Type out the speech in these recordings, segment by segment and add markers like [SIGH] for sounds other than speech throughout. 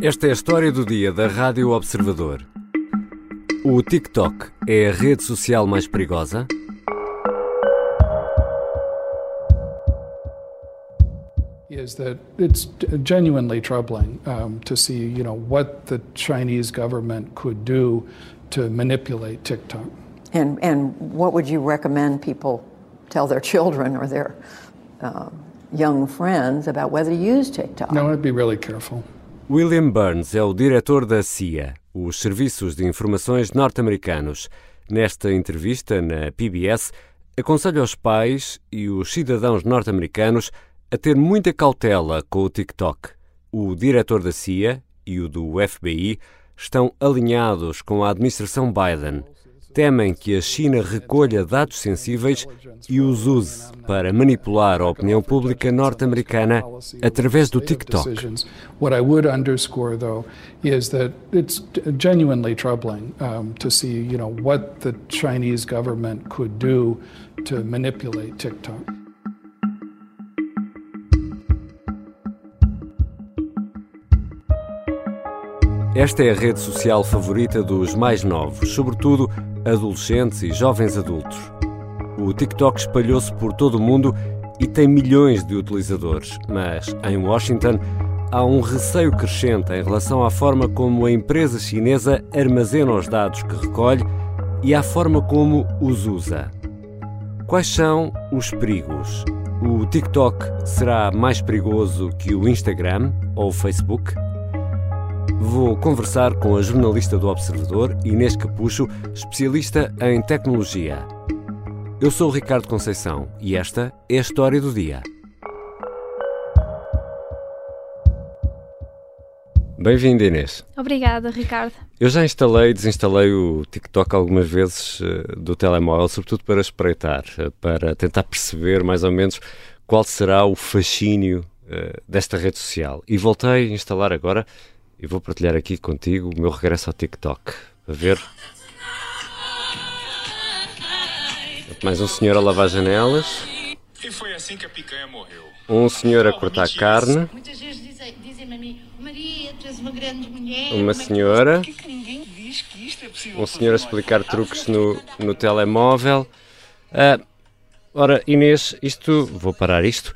Esta é a história do dia da Rádio Observador. O TikTok é a rede social mais perigosa? is that it's genuinely troubling um, to see, you know, what the Chinese government could do to manipulate TikTok. And, and what would you recommend people tell their children or their uh, young friends about whether to use TikTok? No, I'd be really careful. William Burns é o diretor da CIA, os Serviços de Informações Norte-Americanos. Nesta entrevista na PBS, aconselha os pais e os cidadãos norte-americanos a ter muita cautela com o TikTok. O diretor da CIA e o do FBI estão alinhados com a administração Biden. Temem que a China recolha dados sensíveis e os use para manipular a opinião pública norte-americana através do TikTok. What I would underscore, though, is that it's genuinely troubling um, to see, you know, what the Chinese government could do to manipulate TikTok. Esta é a rede social favorita dos mais novos, sobretudo adolescentes e jovens adultos. O TikTok espalhou-se por todo o mundo e tem milhões de utilizadores, mas em Washington há um receio crescente em relação à forma como a empresa chinesa armazena os dados que recolhe e à forma como os usa. Quais são os perigos? O TikTok será mais perigoso que o Instagram ou o Facebook? Vou conversar com a jornalista do Observador, Inês Capucho, especialista em tecnologia. Eu sou o Ricardo Conceição e esta é a história do dia. Bem-vinda, Inês. Obrigada, Ricardo. Eu já instalei e desinstalei o TikTok algumas vezes uh, do telemóvel, sobretudo para espreitar, uh, para tentar perceber mais ou menos qual será o fascínio uh, desta rede social. E voltei a instalar agora e vou partilhar aqui contigo o meu regresso ao TikTok. A ver. Mais um senhor a lavar janelas. E foi assim que a picanha morreu. Um senhor a cortar carne. Muitas vezes dizem, dizem-me a mim, Maria, tu és uma grande mulher. Uma é senhora. Que ninguém diz que isto é possível Um senhor a explicar truques no, no telemóvel. Ah, ora, Inês, isto. Vou parar isto.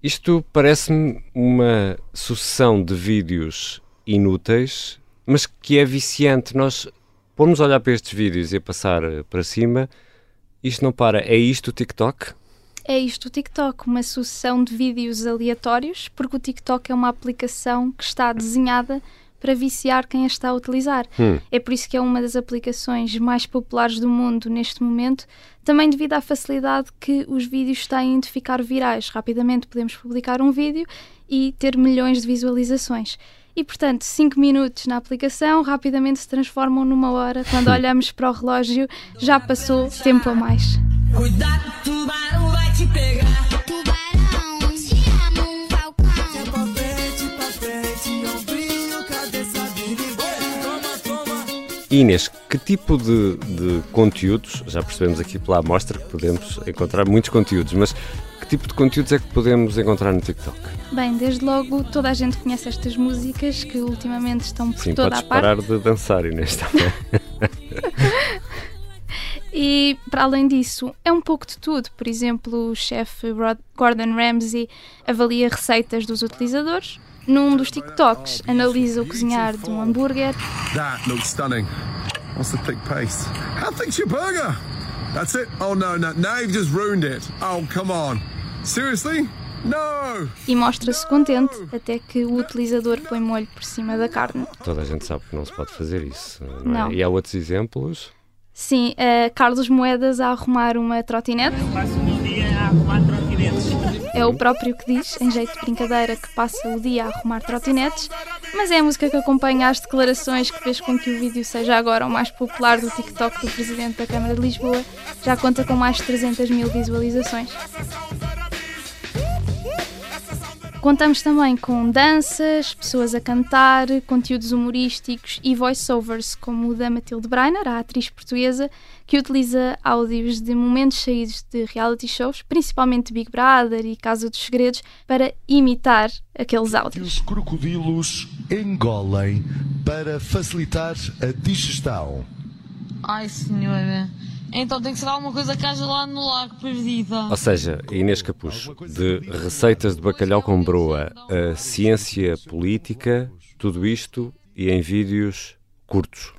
Isto parece-me uma sucessão de vídeos inúteis, mas que é viciante. Nós pomos a olhar para estes vídeos e a passar para cima, isto não para. É isto o TikTok? É isto o TikTok, uma sucessão de vídeos aleatórios, porque o TikTok é uma aplicação que está desenhada para viciar quem a está a utilizar. Hum. É por isso que é uma das aplicações mais populares do mundo neste momento, também devido à facilidade que os vídeos têm de ficar virais. Rapidamente podemos publicar um vídeo e ter milhões de visualizações. E, portanto, 5 minutos na aplicação rapidamente se transformam numa hora. Quando [LAUGHS] olhamos para o relógio, já passou tempo a mais. Cuidado, tubarão vai te pegar. Inês, que tipo de, de conteúdos, já percebemos aqui pela amostra que podemos encontrar muitos conteúdos, mas que tipo de conteúdos é que podemos encontrar no TikTok? Bem, desde logo toda a gente conhece estas músicas que ultimamente estão por Sim, toda a parte. parar de dançar, Inês, também. [LAUGHS] E para além disso, é um pouco de tudo. Por exemplo, o chefe Gordon Ramsay avalia receitas dos utilizadores. Num dos TikToks, analisa o cozinhar de um hambúrguer. That looks stunning. What's the thick paste? How thick's your burger? That's it? Oh no, no, now you've just ruined it. Oh, come on. Seriously? No! e mostra-se contente até que o utilizador põe molho por cima da carne. Toda a gente sabe que não se pode fazer isso. Não é? Não. E há outros exemplos? Sim, eh, Carlos Moedas a arrumar uma trotinete. O meu dia a arrumar trotinetes. É o próprio que diz, em jeito de brincadeira, que passa o dia a arrumar trotinetes, mas é a música que acompanha as declarações que fez com que o vídeo seja agora o mais popular do TikTok do Presidente da Câmara de Lisboa. Já conta com mais de 300 mil visualizações. Contamos também com danças, pessoas a cantar, conteúdos humorísticos e voiceovers, como o da Matilde Breiner, a atriz portuguesa, que utiliza áudios de momentos saídos de reality shows, principalmente Big Brother e Casa dos Segredos, para imitar aqueles áudios. Os crocodilos engolem para facilitar a digestão. Ai, senhora. Então tem que ser alguma coisa que haja lá no lago perdida. Ou seja, Inês Capucho, de receitas de bacalhau com broa a ciência política, tudo isto e em vídeos curtos.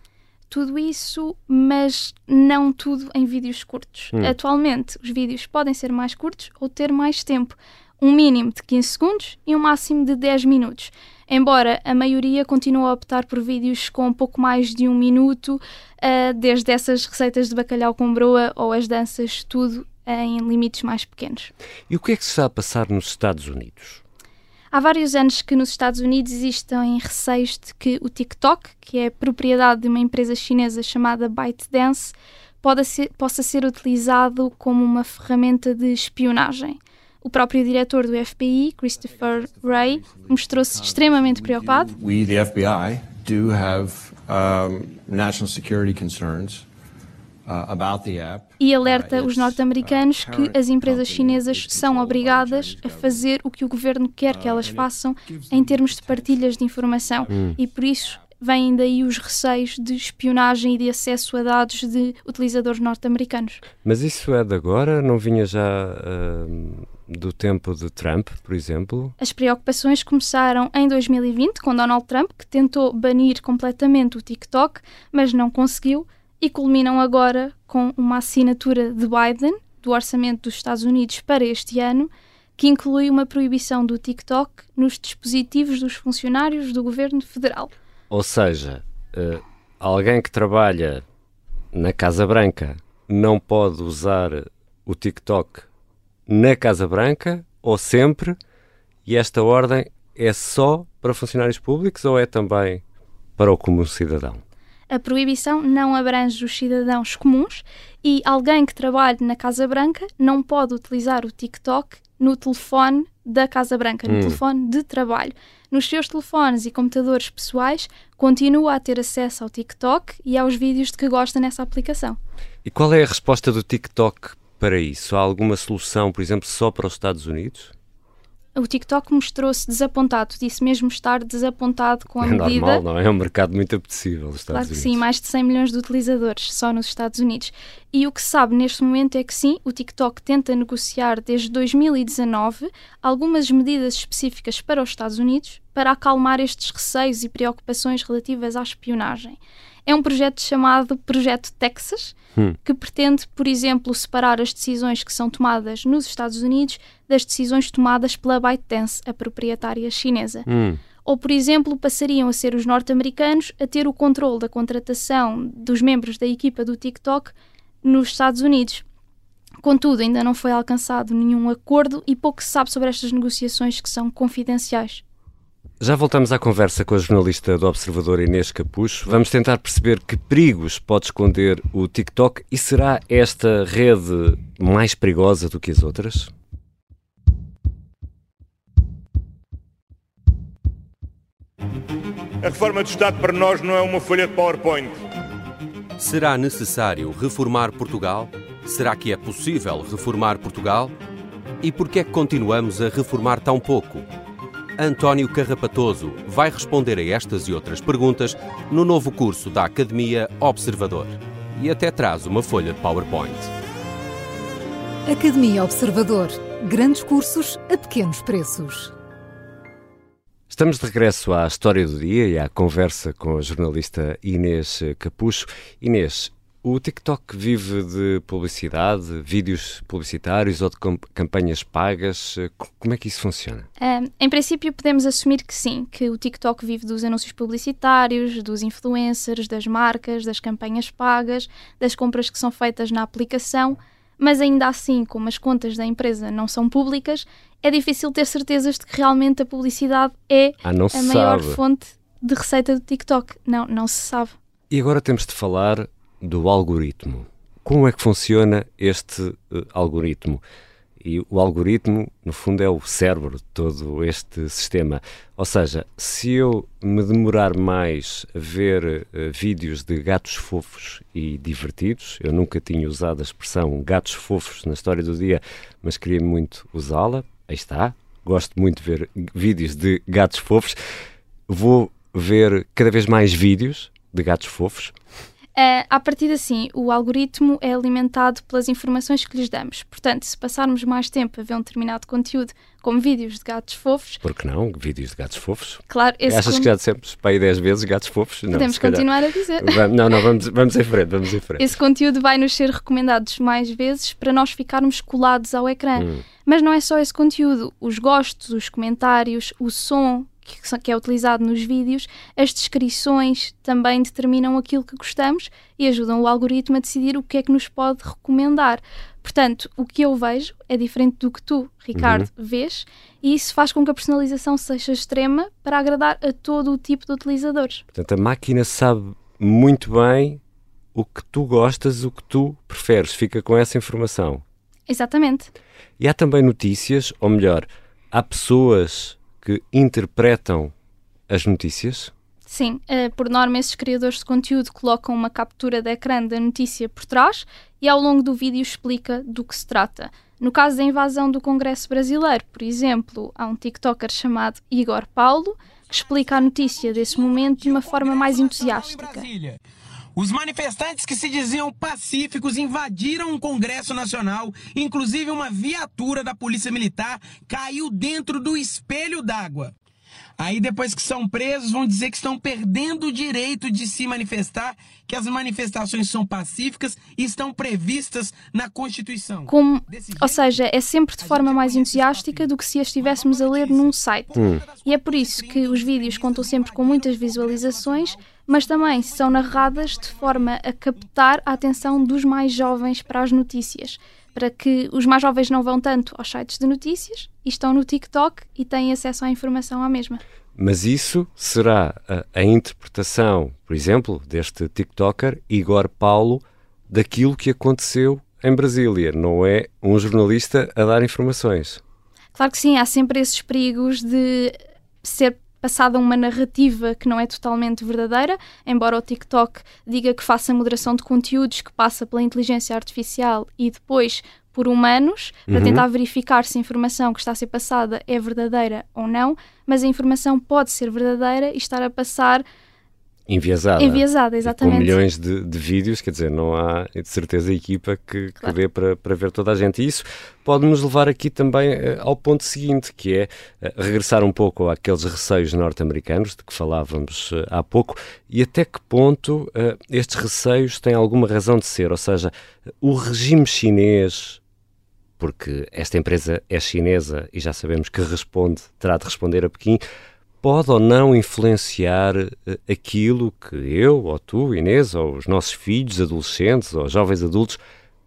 Tudo isso, mas não tudo em vídeos curtos. Hum. Atualmente, os vídeos podem ser mais curtos ou ter mais tempo. Um mínimo de 15 segundos e um máximo de 10 minutos. Embora a maioria continue a optar por vídeos com pouco mais de um minuto, ah, desde essas receitas de bacalhau com broa ou as danças, tudo em limites mais pequenos. E o que é que se está a passar nos Estados Unidos? Há vários anos que nos Estados Unidos existem receios de que o TikTok, que é propriedade de uma empresa chinesa chamada ByteDance, pode ser- possa ser utilizado como uma ferramenta de espionagem. O próprio diretor do FBI, Christopher Wray, mostrou-se extremamente preocupado We, the FBI, do have um, national security concerns uh, about the app. e alerta os norte-americanos que as empresas chinesas são obrigadas a fazer o que o governo quer que elas façam em termos de partilhas de informação Hum. e por isso vêm daí os receios de espionagem e de acesso a dados de utilizadores norte-americanos. Mas isso é de agora? Não vinha já ahm, do tempo de Trump, por exemplo? As preocupações começaram em 2020 com Donald Trump, que tentou banir completamente o TikTok, mas não conseguiu, e culminam agora com uma assinatura de Biden do orçamento dos Estados Unidos para este ano, que inclui uma proibição do TikTok nos dispositivos dos funcionários do governo federal. Ou seja, eh, alguém que trabalha na Casa Branca não pode usar o TikTok na Casa Branca ou sempre, e esta ordem é só para funcionários públicos ou é também para o comum cidadão? A proibição não abrange os cidadãos comuns e alguém que trabalhe na Casa Branca não pode utilizar o TikTok no telefone da Casa Branca, no Hum. telefone de trabalho. Nos seus telefones e computadores pessoais, continua a ter acesso ao TikTok e aos vídeos de que gosta nessa aplicação. E qual é a resposta do TikTok para isso? Há alguma solução, por exemplo, só para os Estados Unidos? O TikTok mostrou-se desapontado, disse mesmo estar desapontado com a é medida. normal, não é? É um mercado muito apetecível, os Estados Claro que Unidos. sim, mais de 100 milhões de utilizadores só nos Estados Unidos. E o que se sabe neste momento é que sim, o TikTok tenta negociar desde 2019 algumas medidas específicas para os Estados Unidos para acalmar estes receios e preocupações relativas à espionagem. É um projeto chamado Projeto Texas, Hum. que pretende, por exemplo, separar as decisões que são tomadas nos Estados Unidos das decisões tomadas pela ByteDance, a proprietária chinesa Hum. ou, por exemplo, passariam a ser os norte-americanos a ter o controle da contratação dos membros da equipa do TikTok nos Estados Unidos. Contudo, ainda não foi alcançado nenhum acordo e pouco se sabe sobre estas negociações que são confidenciais. Já voltamos à conversa com a jornalista do Observador Inês Capucho. Vamos tentar perceber que perigos pode esconder o TikTok e será esta rede mais perigosa do que as outras? A reforma do Estado para nós não é uma folha de PowerPoint. Será necessário reformar Portugal? Será que é possível reformar Portugal? E por que é que continuamos a reformar tão pouco? António Carrapatoso vai responder a estas e outras perguntas no novo curso da Academia Observador. E até traz uma folha de PowerPoint. Academia Observador. Grandes cursos a pequenos preços. Estamos de regresso à história do dia e à conversa com a jornalista Inês Capucho. Inês, o TikTok vive de publicidade, vídeos publicitários ou de campanhas pagas? C- Como é que isso funciona? Ahm, em princípio, podemos assumir que sim, que o TikTok vive dos anúncios publicitários, dos influencers, das marcas, das campanhas pagas, das compras que são feitas na aplicação, mas ainda assim, como as contas da empresa não são públicas, é difícil ter certezas de que realmente a publicidade é Ah, a maior sabe. fonte de receita do TikTok. Não, não se sabe. E agora temos de falar do algoritmo. Como é que funciona este eh, algoritmo? E o algoritmo, no fundo, é o cérebro de todo este sistema. Ou seja, se eu me demorar mais a ver uh, vídeos de gatos fofos e divertidos, eu nunca tinha usado a expressão gatos fofos na história do dia, mas queria muito usá-la. Aí está. Gosto muito de ver vídeos de gatos fofos. Vou ver cada vez mais vídeos de gatos fofos Uh, a partir assim, o algoritmo é alimentado pelas informações que lhes damos. Portanto, se passarmos mais tempo a ver um determinado conteúdo, como vídeos de gatos fofos. Por que não? Vídeos de gatos fofos? Claro, esse Achas que já dissemos para aí 10 vezes gatos fofos? Podemos não, continuar a dizer. Vamos, não, não, vamos, vamos em frente, vamos em frente. Esse conteúdo vai nos ser recomendados mais vezes para nós ficarmos colados ao ecrã. Hum. Mas não é só esse conteúdo. Os gostos, os comentários, o som que é utilizado nos vídeos, as descrições também determinam aquilo que gostamos e ajudam o algoritmo a decidir o que é que nos pode recomendar. Portanto, o que eu vejo é diferente do que tu, Ricardo, uhum. vês, e isso faz com que a personalização seja extrema para agradar a todo o tipo de utilizadores. Portanto, a máquina sabe muito bem o que tu gostas, o que tu preferes, fica com essa informação. Exatamente. E há também notícias, ou melhor, há pessoas que interpretam as notícias? Sim, uh, por norma, esses criadores de conteúdo colocam uma captura de ecrã da notícia por trás e ao longo do vídeo explica do que se trata. No caso da invasão do Congresso Brasileiro, por exemplo, há um TikToker chamado Igor Paulo que explica a notícia desse momento de uma forma mais entusiástica. Os manifestantes que se diziam pacíficos invadiram um Congresso Nacional, inclusive uma viatura da Polícia Militar caiu dentro do espelho d'água. Aí, depois que são presos, vão dizer que estão perdendo o direito de se manifestar, que as manifestações são pacíficas e estão previstas na Constituição. Como, ou seja, é sempre de forma mais entusiástica do que se a estivéssemos a ler num site. Hum. E é por isso que os vídeos contam sempre com muitas visualizações mas também são narradas de forma a captar a atenção dos mais jovens para as notícias, para que os mais jovens não vão tanto aos sites de notícias e estão no TikTok e têm acesso à informação à mesma. Mas isso será a, a interpretação, por exemplo, deste TikToker Igor Paulo, daquilo que aconteceu em Brasília, não é um jornalista a dar informações. Claro que sim, há sempre esses perigos de ser passada uma narrativa que não é totalmente verdadeira, embora o TikTok diga que faça moderação de conteúdos que passa pela inteligência artificial e depois por humanos, para uhum. tentar verificar se a informação que está a ser passada é verdadeira ou não, mas a informação pode ser verdadeira e estar a passar enviesada. Enviesada, exatamente. Com milhões de, de, vídeos, quer dizer, não há de certeza equipa que, que claro. dê para, para ver toda a gente. E isso pode nos levar aqui também uh, ao ponto seguinte, que é uh, regressar um pouco àqueles receios norte-americanos de que falávamos uh, há pouco e até que ponto estes receios têm alguma razão de ser. Ou seja, o regime chinês porque esta empresa é chinesa e já sabemos que responde, terá de responder a Pequim, pode ou não influenciar eh, aquilo que eu, ou tu, Inês, ou os nossos filhos, adolescentes ou jovens adultos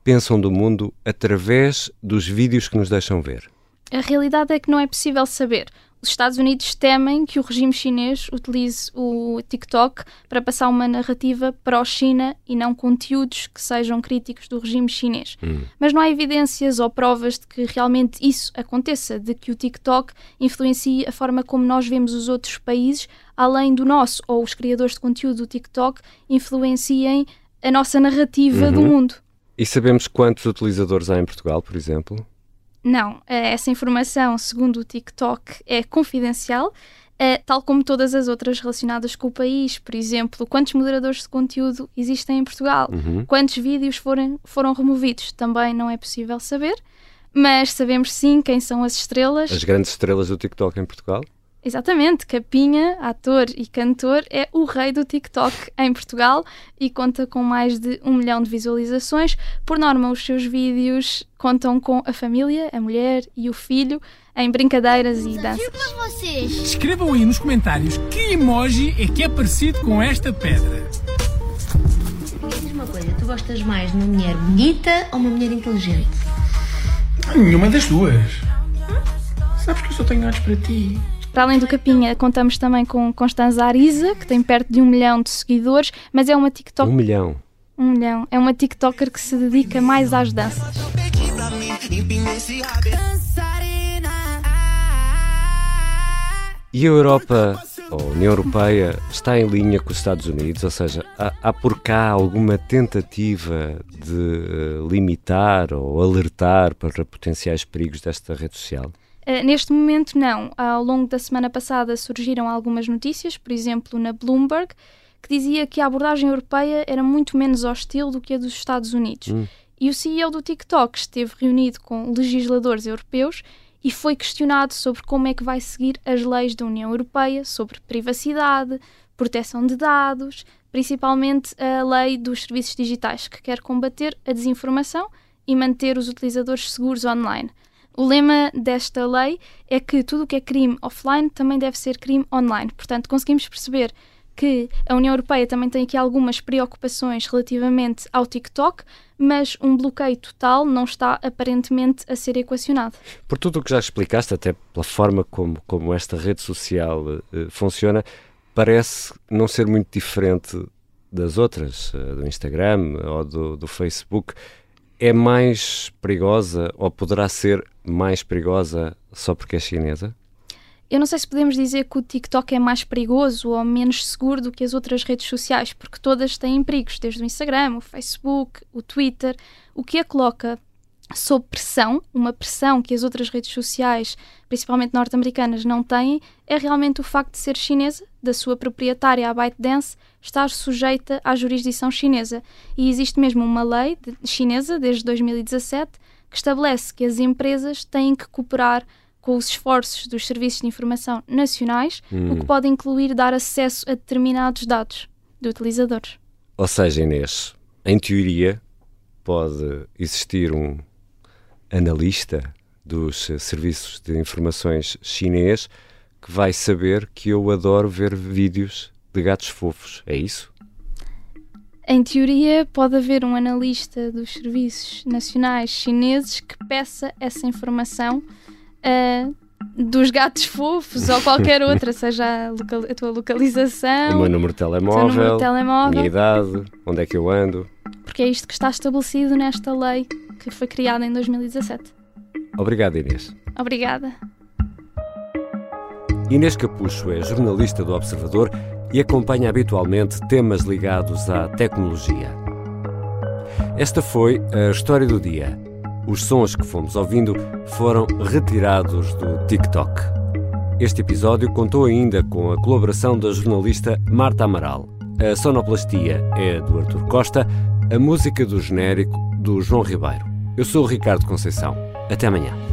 pensam do mundo através dos vídeos que nos deixam ver? A realidade é que não é possível saber. Os Estados Unidos temem que o regime chinês utilize o TikTok para passar uma narrativa pró-China e não conteúdos que sejam críticos do regime chinês. Hum. Mas não há evidências ou provas de que realmente isso aconteça, de que o TikTok influencie a forma como nós vemos os outros países, além do nosso, ou os criadores de conteúdo do TikTok influenciem a nossa narrativa uhum. do mundo. E sabemos quantos utilizadores há em Portugal, por exemplo? Não, eh, essa informação, segundo o TikTok, é confidencial, eh, tal como todas as outras relacionadas com o país. Por exemplo, quantos moderadores de conteúdo existem em Portugal? Uhum. Quantos vídeos foram, foram removidos? Também não é possível saber, mas sabemos sim quem são as estrelas. As grandes estrelas do TikTok em Portugal? Exatamente, Capinha, ator e cantor, é o rei do TikTok em Portugal e conta com mais de um milhão de visualizações. Por norma, os seus vídeos contam com a família, a mulher e o filho em brincadeiras e danças. Escrevam aí nos comentários que emoji é que é parecido com esta pedra. Diz uma coisa, tu gostas mais de uma mulher bonita ou uma mulher inteligente? Nenhuma das duas. Sabes que eu só tenho olhos para ti. Para além do Capinha, contamos também com Constanza Ariza, que tem perto de um milhão de seguidores, mas é uma TikTok. Um milhão. Um milhão. É uma TikToker que se dedica mais às danças. E a Europa, ou a União Europeia, está em linha com os Estados Unidos? Ou seja, há, há por cá alguma tentativa de uh, limitar ou alertar para potenciais perigos desta rede social? Uh, neste momento, não. Ao longo da semana passada surgiram algumas notícias, por exemplo, na Bloomberg, que dizia que a abordagem europeia era muito menos hostil do que a dos Estados Unidos. Hum. E o CEO do TikTok esteve reunido com legisladores europeus e foi questionado sobre como é que vai seguir as leis da União Europeia sobre privacidade, proteção de dados, principalmente a lei dos serviços digitais, que quer combater a desinformação e manter os utilizadores seguros online. O lema desta lei é que tudo o que é crime offline também deve ser crime online. Portanto, conseguimos perceber que a União Europeia também tem aqui algumas preocupações relativamente ao TikTok, mas um bloqueio total não está aparentemente a ser equacionado. Por tudo o que já explicaste, até pela forma como, como esta rede social uh, funciona, parece não ser muito diferente das outras, uh, do Instagram ou do, do Facebook. É mais perigosa ou poderá ser mais perigosa só porque é chinesa? Eu não sei se podemos dizer que o TikTok é mais perigoso ou menos seguro do que as outras redes sociais, porque todas têm perigos, desde o Instagram, o Facebook, o Twitter, o que a coloca sob pressão, uma pressão que as outras redes sociais, principalmente norte-americanas, não têm, é realmente o facto de ser chinesa, da sua proprietária, a ByteDance, estar sujeita à jurisdição chinesa. E existe mesmo uma lei chinesa, desde 2017, que estabelece que as empresas têm que cooperar com os esforços dos serviços de informação nacionais, hum. o que pode incluir dar acesso a determinados dados de utilizadores. Ou seja, Inês, em teoria, pode existir um analista dos serviços de informações chinês que vai saber que eu adoro ver vídeos de gatos fofos. É isso? Em teoria, pode haver um analista dos serviços nacionais chineses que peça essa informação uh, dos gatos fofos ou qualquer [LAUGHS] outra, seja a, a, tua localização, o meu número de telemóvel, número de telemóvel, minha idade, onde é que eu ando. Porque é isto que está estabelecido nesta lei que foi criada em 2017. Obrigado, Inês. Obrigada. Inês Capucho é jornalista do Observador e acompanha habitualmente temas ligados à tecnologia. Esta foi a história do dia. Os sons que fomos ouvindo foram retirados do TikTok. Este episódio contou ainda com a colaboração da jornalista Marta Amaral. A sonoplastia é do Artur Costa, a música do genérico do João Ribeiro. Eu sou o Ricardo Conceição. Até amanhã.